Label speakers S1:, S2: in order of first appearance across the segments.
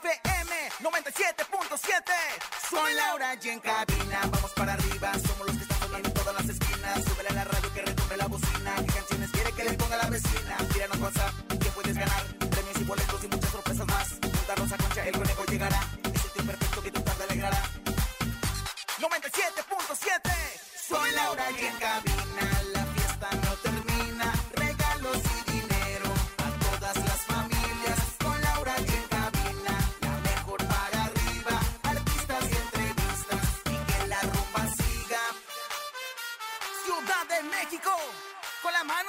S1: FM 97.7. Soy Laura y en cabina, vamos para arriba. Somos los que están sonando en todas las esquinas. Súbele a la radio que retumbe la bocina. ¿Qué canciones quiere que le ponga la vecina? Tíranos WhatsApp que puedes ganar. Premios y boletos y muchas sorpresas más. Juntarnos a concha, el conejo llegará. Es el tío perfecto que tu tarde alegrará. 97.7 Soy Laura y en cabina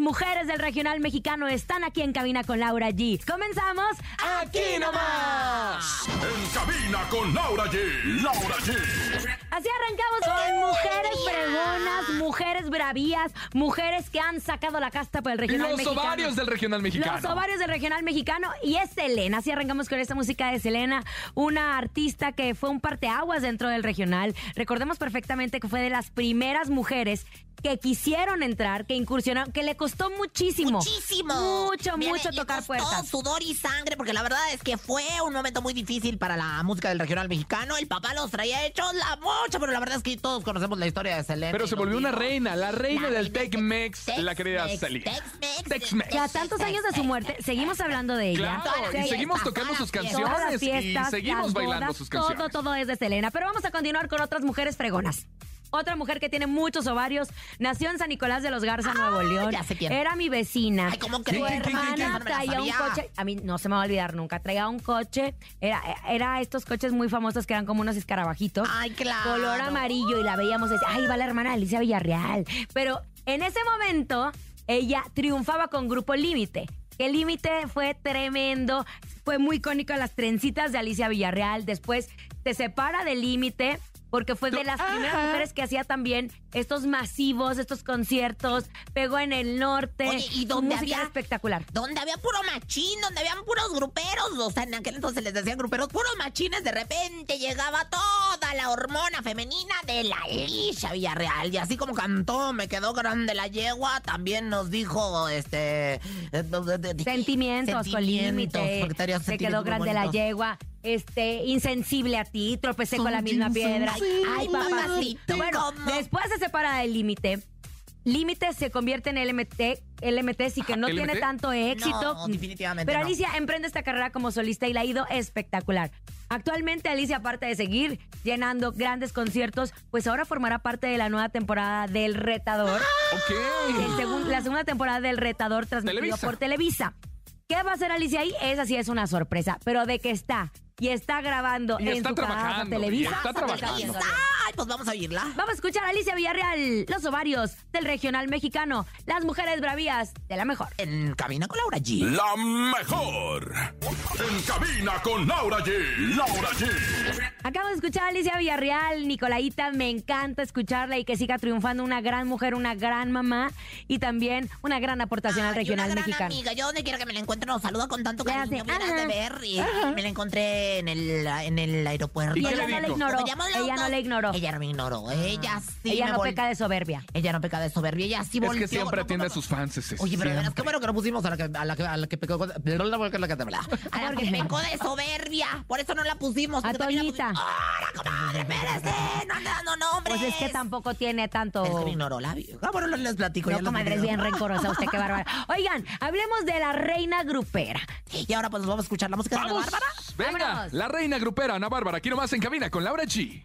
S2: mujeres del regional mexicano están aquí en cabina con Laura G. Comenzamos.
S3: ¡Aquí nomás!
S4: En cabina con Laura G. Laura G.
S2: Así arrancamos con mujeres fregonas, mujeres bravías, mujeres que han sacado la casta por el regional
S3: Los
S2: mexicano.
S3: ovarios del regional mexicano.
S2: Los ovarios del regional mexicano y es Selena. Así arrancamos con esta música de Selena, una artista que fue un parteaguas dentro del regional. Recordemos perfectamente que fue de las primeras mujeres que quisieron entrar, que incursionaron, que le costó muchísimo.
S5: Muchísimo.
S2: Mucho, mucho tocar
S5: costó
S2: puertas.
S5: sudor y sangre, porque la verdad es que fue un momento muy difícil para la música del regional mexicano. El papá los traía hechos la pero la verdad es que todos conocemos la historia de Selena.
S3: Pero se volvió una reina, la reina del Tex-Mex, la querida Selena.
S5: Tex-Mex,
S3: Tex-Mex.
S2: Que a tantos años de su muerte seguimos hablando de ella.
S3: Claro, y seguimos tocando sus canciones y seguimos bailando sus
S2: Todo,
S3: canciones.
S2: todo es de Selena. Pero vamos a continuar con otras mujeres fregonas. Otra mujer que tiene muchos ovarios, nació en San Nicolás de los Garza, Nuevo León.
S5: ya sé quién.
S2: Era mi vecina.
S5: Ay, ¿cómo
S2: Su
S5: crees?
S3: ¿Quién, quién, quién, quién?
S2: hermana traía un coche. A mí no se me va a olvidar nunca. Traía un coche. Era, era estos coches muy famosos que eran como unos escarabajitos.
S5: Ay, claro.
S2: Color amarillo y la veíamos y decía, ay, va la hermana de Alicia Villarreal. Pero en ese momento, ella triunfaba con Grupo Límite. El Límite fue tremendo. Fue muy icónico las trencitas de Alicia Villarreal. Después se separa del Límite. Porque fue de las primeras mujeres que hacía también estos masivos, estos conciertos. Pegó en el norte.
S5: Oye, ¿y
S2: música
S5: había-
S2: espectacular.
S5: Donde había puro machín, donde habían puros gruperos, o sea, en aquel entonces les decían gruperos, puros machines, de repente llegaba toda la hormona femenina de la Alicia Villarreal. Y así como cantó, me quedó grande la yegua, también nos dijo, este... eh,
S2: Sentimientos, con
S5: sentimientos,
S2: límite.
S5: porque tenía
S2: Se quedó grande la yegua. Este, insensible a ti, tropecé con la misma piedra. Ay, papacito. Bueno, después se separa del límite. Límite se convierte en LMT, LMT sí que no
S3: ¿LMT?
S2: tiene tanto éxito.
S5: No, definitivamente
S2: Pero
S5: no.
S2: Alicia emprende esta carrera como solista y la ha ido espectacular. Actualmente Alicia, aparte de seguir llenando grandes conciertos, pues ahora formará parte de la nueva temporada del Retador.
S3: Ok.
S2: El segun- la segunda temporada del Retador transmitido
S3: Televisa.
S2: por Televisa. ¿Qué va a hacer Alicia ahí? Esa sí es una sorpresa, pero de que está y está grabando
S3: Y
S2: en
S3: está
S2: su casa
S3: trabajando, y
S2: Televisa.
S3: está trabajando.
S5: Ay, pues vamos a oírla.
S2: Vamos a escuchar a Alicia Villarreal, los ovarios del regional mexicano, las mujeres bravías de la mejor.
S5: En Cabina con Laura G.
S4: La mejor. En cabina con Laura G. Laura G.
S2: Acabo de escuchar a Alicia Villarreal, Nicolaita, me encanta escucharla y que siga triunfando una gran mujer, una gran mamá y también una gran aportación al regional
S5: una gran
S2: mexicano.
S5: amiga, yo donde quiera que me la encuentre nos saluda con tanto cariño,
S2: hace,
S5: miras de ver y me la encontré en el, en el aeropuerto.
S3: ¿Y
S2: ella no le
S3: dijo?
S2: ignoró, ella no le ignoró.
S5: Ella no me ignoró. Ella sí
S2: Ella
S5: me
S2: no
S5: vol-
S2: peca de soberbia.
S5: Ella no peca de soberbia. Ella sí
S3: Es
S5: volteó.
S3: que siempre
S5: no,
S3: atiende a
S5: no,
S3: sus fans. ese,
S5: Oye, pero de veras,
S3: siempre.
S5: qué bueno que no pusimos a la que, a la que, a la que pecó, a la que pecó de soberbia. Por eso no la pusimos.
S2: A
S5: porque también la
S2: Toñita.
S5: pusimos- ¡Ahora, comadre! ¡Espérese! ¡No ande dando nombres!
S2: Pues es que tampoco tiene tanto.
S5: Es que me ignoró la vieja. Bueno, les- platico. ya
S2: No,
S5: les
S2: comadre, es
S5: platico.
S2: bien rencorosa usted, qué bárbara. Oigan, hablemos de la reina grupera.
S5: Y ahora pues nos vamos a escuchar la música de Ana. Bárbara.
S3: Venga,
S2: Vámonos.
S3: la reina grupera Ana Bárbara, aquí nomás en cabina con Laura G.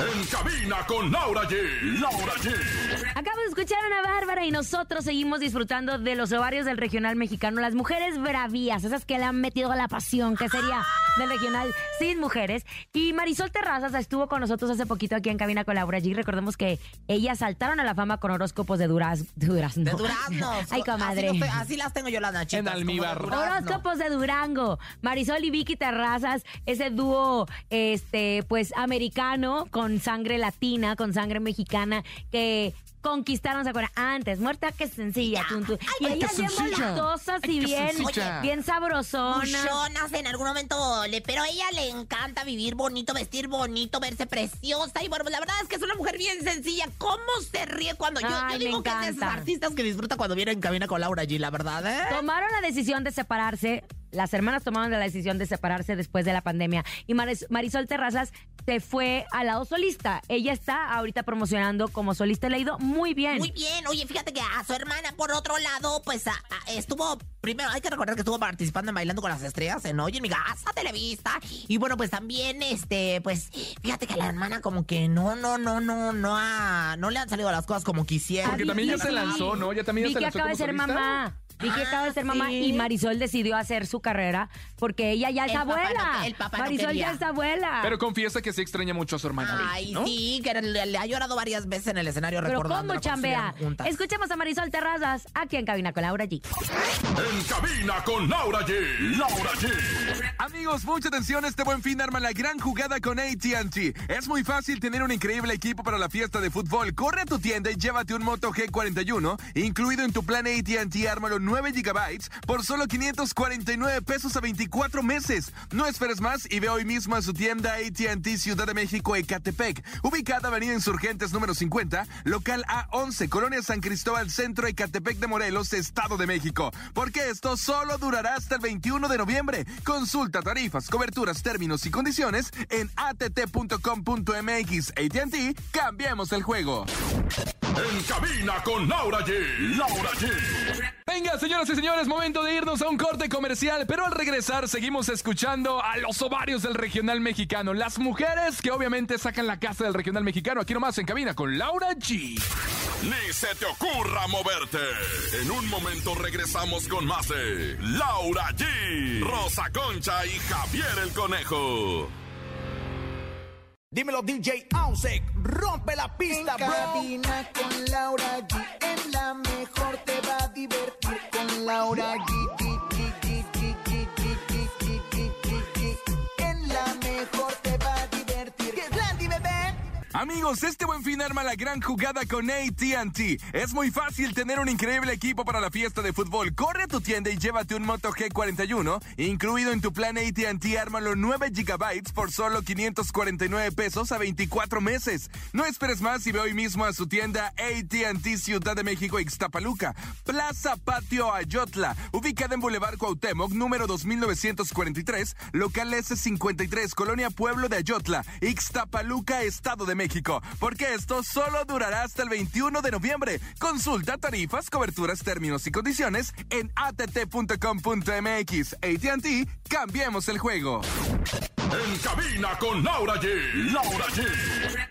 S4: En cabina con Laura G. Laura G.
S2: Acabamos de escuchar a Ana Bárbara y nosotros seguimos disfrutando de los ovarios del regional mexicano. Las mujeres bravías, esas que le han metido a la pasión, que sería del regional sin mujeres. Y Marisol Terrazas estuvo con nosotros hace poquito aquí en cabina con Laura G. Recordemos que ellas saltaron a la fama con horóscopos de duraz, durazno.
S5: De duraznos.
S2: Ay, comadre.
S5: Así, los te- así las tengo yo las nachitas.
S3: En
S5: de
S3: almíbar.
S5: durazno.
S2: Horóscopos de Durango. Marisol y Vicky Terrazas, ese dúo, este, pues, americano, con sangre latina, con sangre mexicana, que conquistaron, ¿se acuerdan? Antes, muerta que sencilla. tun. y
S3: ay, qué
S2: ellas bien
S3: Ay,
S2: y bien,
S3: sencilla.
S2: bien sabrosonas.
S5: En algún momento, le, pero a ella le encanta vivir bonito, vestir bonito, verse preciosa. Y bueno, la verdad es que es una mujer bien sencilla. ¿Cómo se ríe cuando yo,
S2: Ay,
S5: yo
S2: me
S5: digo que es de esos artistas que disfruta cuando viene en cabina con Laura G, la verdad, ¿eh?
S2: Tomaron la decisión de separarse. Las hermanas tomaron la decisión de separarse después de la pandemia. Y Maris- Marisol Terrazas se fue al lado solista. Ella está ahorita promocionando como solista. Le ha ido muy bien.
S5: Muy bien, oye, fíjate que a su hermana, por otro lado, pues a- a- estuvo, primero hay que recordar que estuvo participando en Bailando con las Estrellas en Oye en mi casa, Televista. Y bueno, pues también, este, pues, fíjate que a la hermana como que no, no, no, no, no, ha- no le han salido las cosas como quisiera.
S3: Porque también ya se lanzó, ¿no? Ya también ya se lanzó
S2: acaba de
S3: como
S2: ser
S3: solista.
S2: mamá. Vicky
S5: Ah,
S2: acaba de ser mamá
S5: sí.
S2: y Marisol decidió hacer su carrera porque ella ya es
S5: El papá
S2: abuela.
S5: no- el papá no
S2: Marisol
S5: quería.
S2: ya es abuela.
S3: Pero confiesa que sí extraña mucho a su hermana.
S5: Ay,
S3: ¿no?
S5: sí, que le, le ha llorado varias veces en el escenario
S2: Pero
S5: recordando
S2: ¿cómo chambea?
S5: juntas.
S2: Escuchemos a Marisol Terrazas aquí en Cabina con Laura G.
S4: En cabina con Laura G. Laura G.
S6: Amigos, mucha atención, este buen fin arma la gran jugada con ATT. Es muy fácil tener un increíble equipo para la fiesta de fútbol. Corre a tu tienda y llévate un Moto G41, incluido en tu plan ATT Ármalo 9 GB por solo 549 pesos a 24 meses. No esperes más y ve hoy mismo a su tienda ATT Ciudad de México Ecatepec, ubicada Avenida Insurgentes número 50, local A11, Colonia San Cristóbal Centro Ecatepec de Morelos, Estado de México. Porque esto solo durará hasta el 21 de noviembre. Consulta tarifas, coberturas, términos y condiciones en att.com.mx. ATT, cambiemos el juego.
S4: En cabina con Laura G. Laura G.
S3: Venga, señoras y señores, momento de irnos a un corte comercial, pero al regresar seguimos escuchando a los ovarios del regional mexicano, las mujeres que obviamente sacan la casa del regional mexicano, aquí nomás en cabina con Laura G.
S4: Ni se te ocurra moverte. En un momento regresamos con más de Laura G, Rosa Concha y Javier el Conejo.
S1: Dímelo DJ Ausek, rompe la pista,
S7: En cabina con Laura
S6: Amigos, este buen fin arma la gran jugada con ATT. Es muy fácil tener un increíble equipo para la fiesta de fútbol. Corre a tu tienda y llévate un Moto G41, incluido en tu plan ATT Ármalo 9 GB por solo 549 pesos a 24 meses. No esperes más y ve hoy mismo a su tienda ATT Ciudad de México Ixtapaluca, Plaza Patio Ayotla, ubicada en Boulevard Cuauhtémoc, número 2943, local S53, Colonia Pueblo de Ayotla, Ixtapaluca, Estado de México. Porque esto solo durará hasta el 21 de noviembre. Consulta tarifas, coberturas, términos y condiciones en att.com.mx. ATT, cambiemos el juego.
S4: En cabina con Laura G. Laura G.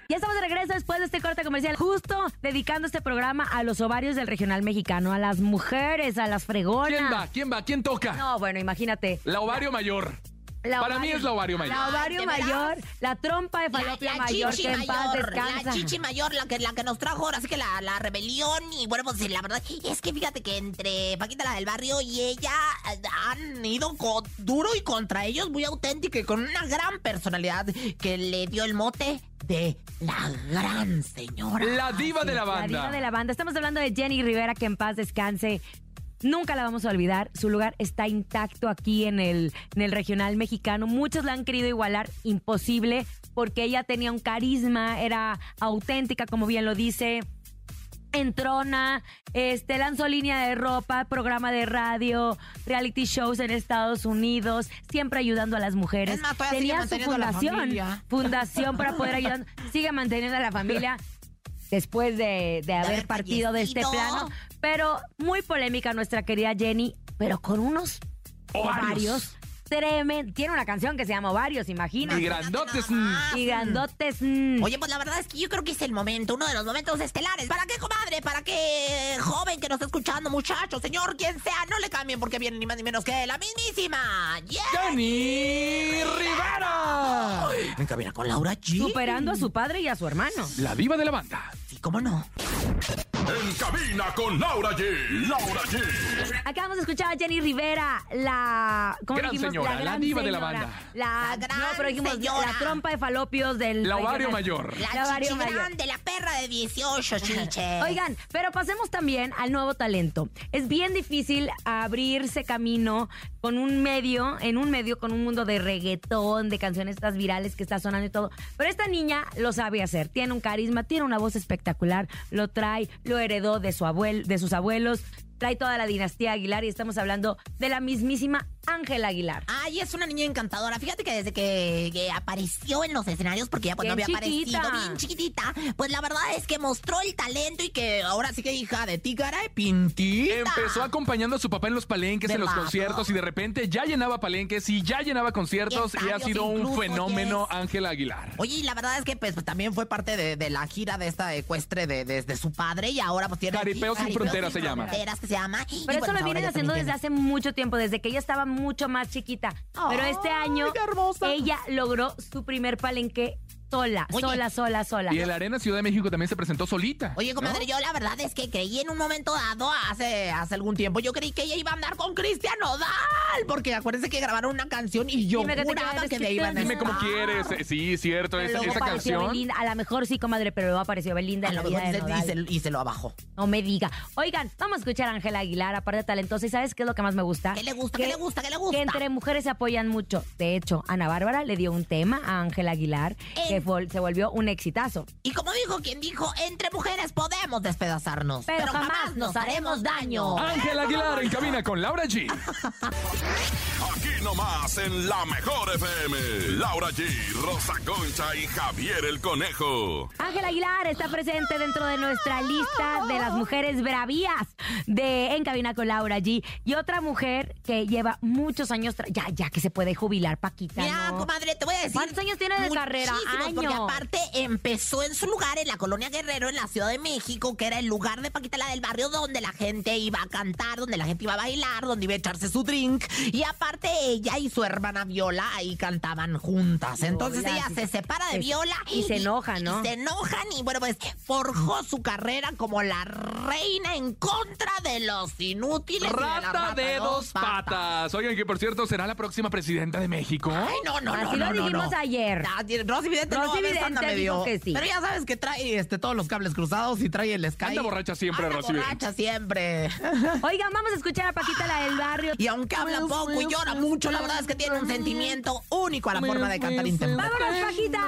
S2: Ya estamos de regreso después de este corte comercial, justo dedicando este programa a los ovarios del regional mexicano, a las mujeres, a las fregonas.
S3: ¿Quién va? ¿Quién va? ¿Quién toca?
S2: No, bueno, imagínate.
S3: La ovario mayor.
S2: La
S3: Para mí es la ovario mayor.
S2: La ovario mayor, la trompa de falopia mayor,
S5: chichi
S2: que en paz
S5: mayor,
S2: descansa.
S5: la chichi mayor, la que, la que nos trajo ahora sí que la, la rebelión. Y bueno, pues la verdad es que fíjate que entre Paquita la del barrio y ella eh, han ido co- duro y contra ellos, muy auténtica y con una gran personalidad que le dio el mote de la gran señora.
S3: La diva de la
S2: La
S3: banda.
S2: diva de la banda. Estamos hablando de Jenny Rivera, que en paz descanse. Nunca la vamos a olvidar. Su lugar está intacto aquí en el, en el regional mexicano. Muchos la han querido igualar, imposible, porque ella tenía un carisma, era auténtica, como bien lo dice. Entrona, este, lanzó línea de ropa, programa de radio, reality shows en Estados Unidos, siempre ayudando a las mujeres.
S5: Más,
S2: Tenía su fundación, fundación para poder ayudar, sigue manteniendo a la familia después de, de haber partido de este plano. Pero muy polémica nuestra querida Jenny, pero con unos
S3: Ovarios.
S2: ovarios Tiene una canción que se llama Ovarios, imagina.
S3: Y grandotes.
S5: nada
S3: mm.
S2: Y grandotes. mm.
S5: Oye, pues la verdad es que yo creo que es el momento, uno de los momentos estelares. ¿Para qué, comadre? ¿Para qué joven que nos está escuchando, muchacho, señor, quien sea? No le cambien porque viene ni más ni menos que la mismísima. ¡Yeah!
S3: ¡Jenny Rivera!
S5: En cabina con Laura G.
S2: Superando a su padre y a su hermano.
S3: La diva de la banda.
S5: Sí, ¿cómo no?
S4: En cabina con Laura G. Laura G.
S2: Acabamos de escuchar a Jenny Rivera, la. ¿cómo
S3: Gran
S2: dijimos?
S3: Señora, la
S2: gran
S3: diva de la banda.
S2: La,
S5: La gran
S2: no, pero dijimos
S5: señora.
S2: la trompa de falopios del.
S3: La ovario
S2: regional.
S3: mayor.
S5: La,
S2: La
S5: chichi grande, la perra de 18, chiche.
S2: Oigan, pero pasemos también al nuevo talento. Es bien difícil abrirse camino con un medio, en un medio con un mundo de reggaetón, de canciones estas virales que está sonando y todo. Pero esta niña lo sabe hacer. Tiene un carisma, tiene una voz espectacular, lo trae, lo heredó de su abuelo, de sus abuelos. Trae toda la dinastía Aguilar y estamos hablando de la mismísima Ángela Aguilar.
S5: Ay, es una niña encantadora. Fíjate que desde que, que apareció en los escenarios, porque ya
S2: Bien
S5: había
S2: chiquita.
S5: aparecido bien chiquitita, pues la verdad es que mostró el talento y que ahora sí que hija de ti, cara de pintita.
S3: Empezó acompañando a su papá en los palenques, en los conciertos y de repente ya llenaba palenques y ya llenaba conciertos
S5: Y
S3: y, ha sido un fenómeno
S5: yes.
S3: Ángela Aguilar.
S5: Oye, y la verdad es que pues, pues, también fue parte de, de la gira de esta ecuestre de, de- de su padre y ahora pues tiene...
S3: Jaripeo sin fronteras se llama.
S5: Fronteras que se llama. Y,
S2: Pero
S5: bueno,
S2: eso lo vienen haciendo desde hace mucho tiempo, desde que ella estaba mucho más chiquita. Pero este año ella logró su primer palenque sola,
S5: Oye.
S2: sola, sola, sola.
S3: Y en la Arena Ciudad de México también se presentó solita.
S5: Oye, comadre,
S3: ¿no?
S5: yo la verdad es que creí en un momento dado, hace, hace algún tiempo, yo creí que ella iba a andar con Cristian Nodal, porque acuérdense que grabaron una canción y yo
S2: Dime que te
S5: juraba que
S2: que
S5: le iban a
S3: Dime cómo quieres. Eh, Sí, cierto,
S2: Pero
S3: esa,
S2: luego
S3: esa
S2: apareció
S3: canción.
S2: Belinda. A lo mejor sí, comadre, pero luego apareció Belinda
S5: A
S2: en la vida de
S5: y se,
S2: Nodal.
S5: y se- y se lo abajó.
S2: No me diga. Oigan, vamos a escuchar a Ángela Aguilar, aparte de talentosa. ¿Y sabes qué es lo que más me gusta?
S5: ¿Qué le gusta? ¿Qué le gusta? ¿Qué le gusta?
S2: Que entre mujeres se apoyan mucho. De hecho, Ana Bárbara le dio un tema a Ángela Aguilar que Se volvió un exitazo.
S5: Y como dijo quien dijo, entre mujeres podemos despedazarnos,
S2: Pero jamás nos haremos daño.
S3: Ángela Aguilar en cabina con Laura G.
S4: Aquí nomás en la mejor FM. Laura G, Rosa Concha y Javier el Conejo.
S2: Ángela Aguilar está presente dentro de nuestra lista de las mujeres bravías de En Cabina con Laura G. Y otra mujer que lleva muchos años, ya, ya que se puede jubilar, Paquita.
S5: Mira,
S2: ¿no?
S5: comadre, te voy a decir.
S2: ¿Cuántos años tiene de carrera?
S5: Porque aparte empezó en su lugar en la colonia Guerrero, en la Ciudad de México, que era el lugar de Paquita la del barrio donde la gente iba a cantar, donde la gente iba a bailar, donde iba a echarse su drink. Y aparte ella y su hermana Viola ahí cantaban juntas. Entonces
S2: Viola,
S5: ella
S2: sí.
S5: se separa de Viola.
S2: y se enojan, ¿no?
S5: Y se enojan y bueno, pues forjó su carrera como la reina en contra de los inútiles. y de la
S3: Rata de dos patas. Oigan, que por cierto será la próxima presidenta de México.
S5: Ay, no, no, no,
S2: Así
S5: no,
S2: lo
S5: no,
S2: dijimos
S5: no.
S2: ayer.
S5: Rosy Vidente
S2: Rosy
S5: no, a veces
S2: Vidente
S5: anda
S2: dijo
S5: medio-
S2: que sí.
S5: Pero ya sabes que trae este, todos los cables cruzados y trae el Sky.
S3: Anda borracha siempre,
S5: Anda
S3: Rosy Vidente.
S5: borracha siempre.
S2: Oigan, vamos a escuchar a Paquita la del barrio.
S5: Y aunque habla poco y llora mucho, la verdad es que tiene un sentimiento único a la forma de cantar intempestive.
S2: Vámonos, Paquita.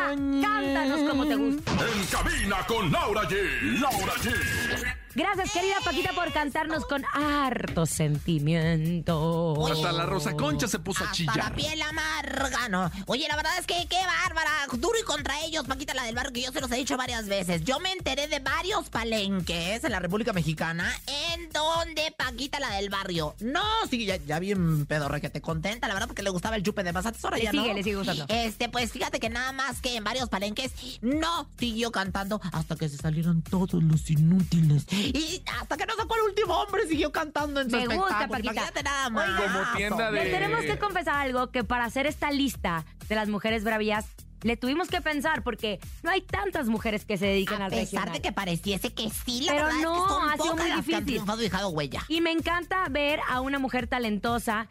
S2: Cántanos como te gusta.
S4: En cabina con Laura G. Laura G.
S2: Gracias, querida Paquita, por cantarnos con harto sentimiento.
S3: Hasta la Rosa Concha se puso a
S5: Hasta la
S3: chillar.
S5: piel amarga, ¿no? Oye, la verdad es que qué bárbara. Duro y contra ellos, Paquita, la del barrio, que yo se los he dicho varias veces. Yo me enteré de varios palenques en la República Mexicana en donde Paquita, la del barrio. No, sí, ya, ya bien pedorre que te contenta, la verdad, porque le gustaba el chupe de más ahora
S2: Le
S5: ya
S2: sigue,
S5: no.
S2: le sigue gustando.
S5: Este, pues fíjate que nada más que en varios palenques no siguió cantando hasta que se salieron todos los inútiles. Y hasta que no sacó el último hombre, siguió cantando en su
S2: Me gusta,
S5: espectáculo.
S2: Paquita.
S5: Imagínate nada más.
S3: Como tienda de-
S2: Les tenemos que confesar algo que para hacer esta lista de las mujeres bravías le tuvimos que pensar porque no hay tantas mujeres que se dediquen
S5: A
S2: al
S5: pesar
S2: regional.
S5: de que pareciese que sí, la
S2: Pero
S5: verdad
S2: no,
S5: es que son
S2: ha sido
S5: pocas
S2: muy
S5: las que han
S2: difícil.
S5: triunfado y dejado huella.
S2: Y me encanta ver a una mujer talentosa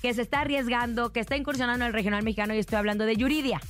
S2: que se está arriesgando, que está incursionando en el regional mexicano y estoy hablando de Yuridia.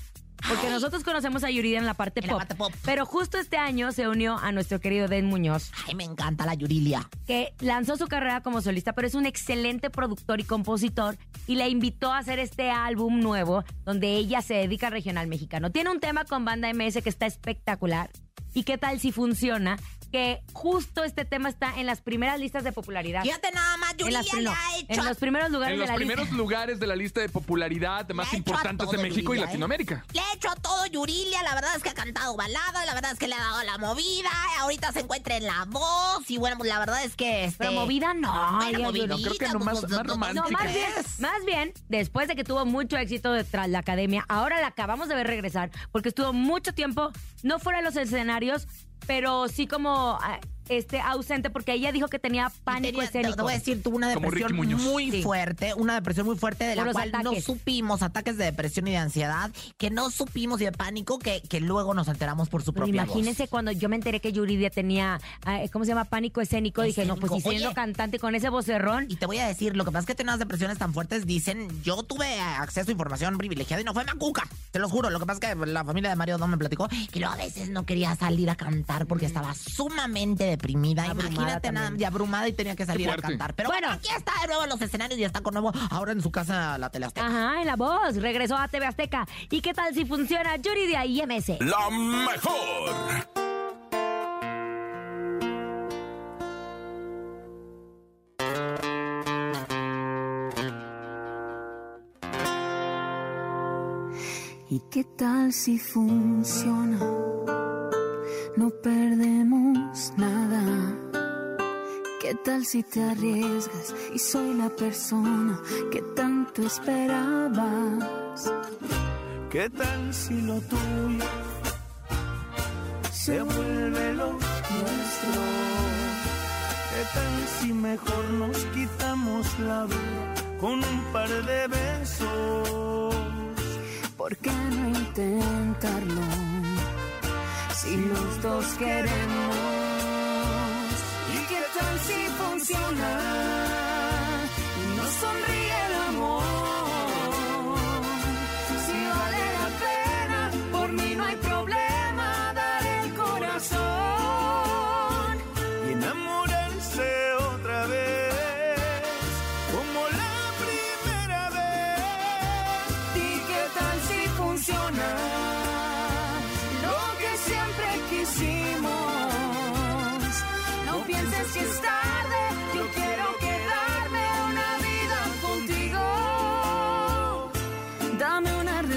S2: Porque
S5: Ay.
S2: nosotros conocemos a Yuridia en la parte
S5: En la
S2: pop.
S5: parte pop.
S2: Pero justo este año se unió a nuestro querido Den Muñoz,
S5: Ay, me encanta la Yurilia.
S2: que lanzó su carrera como solista, pero es un excelente productor y compositor y la invitó a hacer este álbum nuevo donde ella se dedica al regional mexicano. Tiene un tema con banda MS que está espectacular. ¿Y qué tal si funciona? Que justo este tema está en las primeras listas de popularidad.
S5: Fíjate nada más,
S2: En,
S5: le
S2: no,
S5: ha hecho...
S2: en los primeros lugares
S3: En los
S2: de la
S3: primeros
S2: lista.
S3: lugares de la lista de popularidad más importantes de México y
S5: ¿eh?
S3: Latinoamérica.
S5: Le ha hecho a todo Yurilia, la verdad es que ha cantado balada, la verdad es que le ha dado la movida, ahorita se encuentra en la voz y bueno, pues la verdad es que... Este,
S2: Pero movida no.
S5: Bueno, movidita,
S3: creo que no,
S5: pues,
S3: más-
S5: pues,
S3: más
S5: pues,
S3: romántica.
S2: No, más
S5: ¿qué
S2: bien, más bien, después de que tuvo mucho éxito de- tras la academia, ahora la acabamos de ver regresar, porque estuvo mucho tiempo, no fuera de los escenarios, pero sí como ah, este ausente, porque ella dijo que tenía pánico
S5: Tenía-
S2: escénico.
S5: Te voy a decir, tuvo una depresión muy
S2: Sí.
S5: fuerte, una depresión muy fuerte de la cual no
S2: ataques.
S5: supimos, ataques de depresión y de ansiedad, que no supimos y de pánico, que, que luego nos enteramos por su propia
S2: imagínense cuando yo me enteré que Yuridia tenía, ah, ¿cómo se llama? Pánico escénico. Dije, no, pues si siendo
S5: Oye.
S2: cantante con ese vocerrón.
S5: Y te voy a decir, lo que pasa es que tiene unas depresiones tan fuertes, dicen, yo tuve acceso a información privilegiada y no fue Macuca, te lo juro. Lo que pasa es que la familia de Mario Dom me platicó que luego a veces no quería salir a cantar porque estaba sumamente deprimida.
S2: Abrumada
S5: Imagínate nada,
S2: también.
S5: y abrumada y tenía que salir a cantar. Pero bueno,
S2: Bueno.
S5: aquí está de nuevo en los escenarios y está con nuevo ahora en su casa la tele Azteca.
S2: Ajá, en la voz. Regresó a TV Azteca. ¿Y qué tal si funciona Yuridia y MS?
S4: La mejor.
S8: ¿Y qué tal si funciona? No perdemos nada. ¿Qué tal si te arriesgas y soy la persona que tanto esperabas?
S9: ¿Qué tal si lo tuyo se vuelve lo nuestro? ¿Qué tal si mejor nos quitamos la duda con un par de besos?
S8: ¿Por qué no intentarlo? Si los dos queremos. ¿Y qué tal si funciona? Y nos sonríe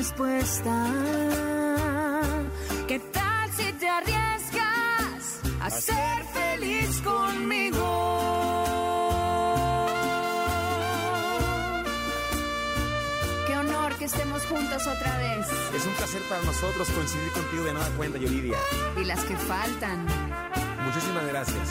S8: respuesta. ¿Qué tal si te arriesgas a ser feliz conmigo? Que estemos juntos otra vez.
S10: Es un placer para nosotros coincidir contigo de nueva cuenta, Yuridia.
S8: Y las que faltan.
S10: Muchísimas gracias.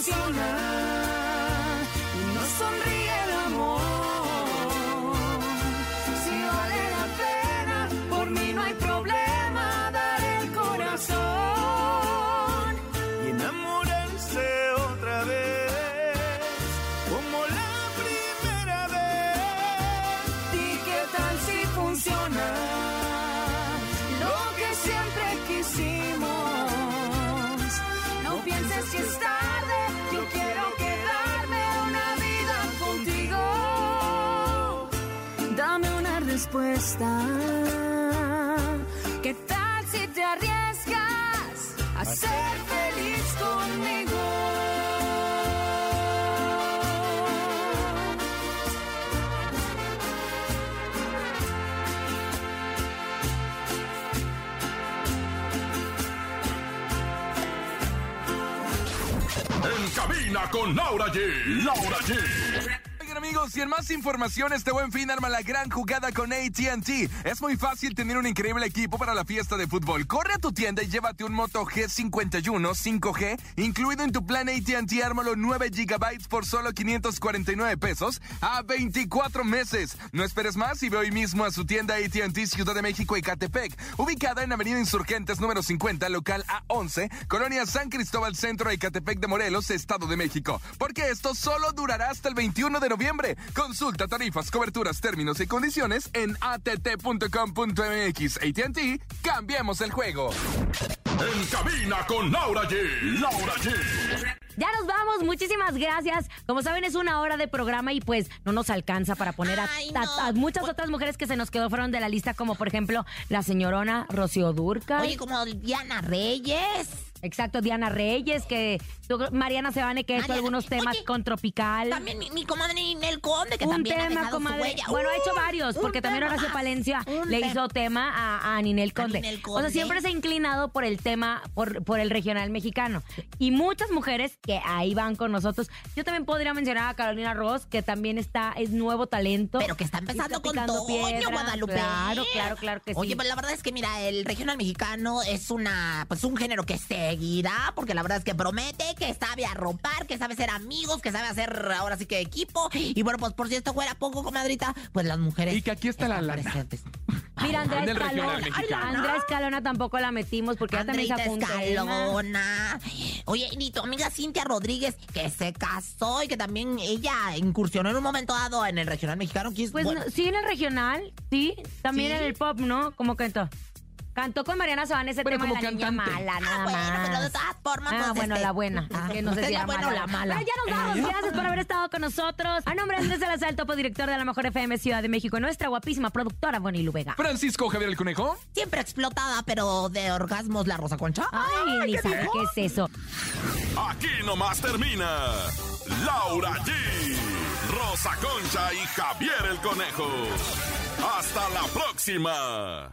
S8: Si respuesta. ¿Qué tal si te arriesgas a ser feliz conmigo?
S4: En cabina con Laura G. Laura G.
S3: Amigos,
S6: en más información, este buen fin arma la gran jugada con ATT. Es muy fácil tener un increíble equipo para la fiesta de fútbol. Corre a tu tienda y llévate un Moto G51 5G, incluido en tu plan ATT. Ármalo 9 GB por solo 549 pesos a 24 meses. No esperes más y ve hoy mismo a su tienda ATT Ciudad de México y Catepec, ubicada en Avenida Insurgentes número 50, local A11, Colonia San Cristóbal Centro de Catepec de Morelos, Estado de México. Porque esto solo durará hasta el 21 de noviembre. Consulta tarifas, coberturas, términos y condiciones en att.com.mx. ATT, cambiemos el juego.
S4: En cabina con Laura G. Laura G.
S2: Ya nos vamos, muchísimas gracias. Como saben, es una hora de programa y pues no nos alcanza para poner a,
S5: Ay,
S2: a-
S5: no.
S2: a muchas otras mujeres que se nos quedó fueron de la lista, como por ejemplo la señorona Rocío Durca.
S5: Oye, como Diana Reyes.
S2: Exacto, Diana Reyes, que tú- Mariana Sebane, que ha hecho algunos temas
S5: oye,
S2: con Tropical.
S5: También mi, mi comadre Ninel Conde, que
S2: un
S5: también ha
S2: tema,
S5: dejado su
S2: comadre.
S5: huella.
S2: Bueno, ha hecho varios, porque también Horacio. Palencia le
S5: tema.
S2: hizo tema a, a Ninel Conde.
S5: Ninel
S2: O sea, siempre se ha inclinado por el tema, por, por el regional mexicano. Y muchas mujeres que ahí van con nosotros. Yo también podría mencionar a Carolina Ross, que también está, es nuevo talento.
S5: Pero que está empezando con
S2: picando
S5: Toño
S2: piedra.
S5: Guadalupe.
S2: Claro, claro, claro que sí.
S5: Oye, pues la verdad es que mira, el regional mexicano es una, pues un género que seguirá, porque la verdad es que promete, que sabe arropar, que sabe ser amigos, que sabe hacer ahora sí que equipo. Y bueno, pues por si esto fuera poco, comadrita, pues las mujeres.
S3: Y que aquí está la lana.
S5: presentes.
S2: Mira, Andrea
S3: el regional
S2: Escalona. Andrea Escalona tampoco la metimos porque ella también se.
S5: Escalona. Oye, y tu amiga Cintia Rodríguez, que se casó y que también ella incursionó en un momento dado en el regional mexicano. que es
S2: Pues
S5: bueno.
S2: no, sí, en el regional, sí. También
S5: ¿Sí?
S2: en el pop, ¿no? Como cantó. Cantó con Mariana Sabán ese
S3: Pero
S2: tema
S3: como
S2: de la niña
S3: cantante.
S2: mala, nada
S5: Ah, bueno,
S2: más.
S5: pero de todas formas,
S2: Ah,
S5: pues,
S2: bueno,
S5: este,
S2: la buena.
S5: ah,
S2: que no sé
S5: pues,
S2: si
S5: la buena
S2: mala.
S5: o la mala.
S2: Pero ya nos vamos. Gracias por haber estado con nosotros. A nombre de Andrés Salazar, topo director de la Mejor FM Ciudad de México, nuestra guapísima productora Bonnie Lubega.
S3: Francisco Javier el Conejo.
S5: Siempre explotada, pero de orgasmos la Rosa Concha.
S2: Ay, ni
S5: ¿qué
S2: sabe
S5: dijo?
S2: qué es eso.
S4: Aquí nomás termina Laura G, Rosa Concha y Javier el Conejo. Hasta la próxima.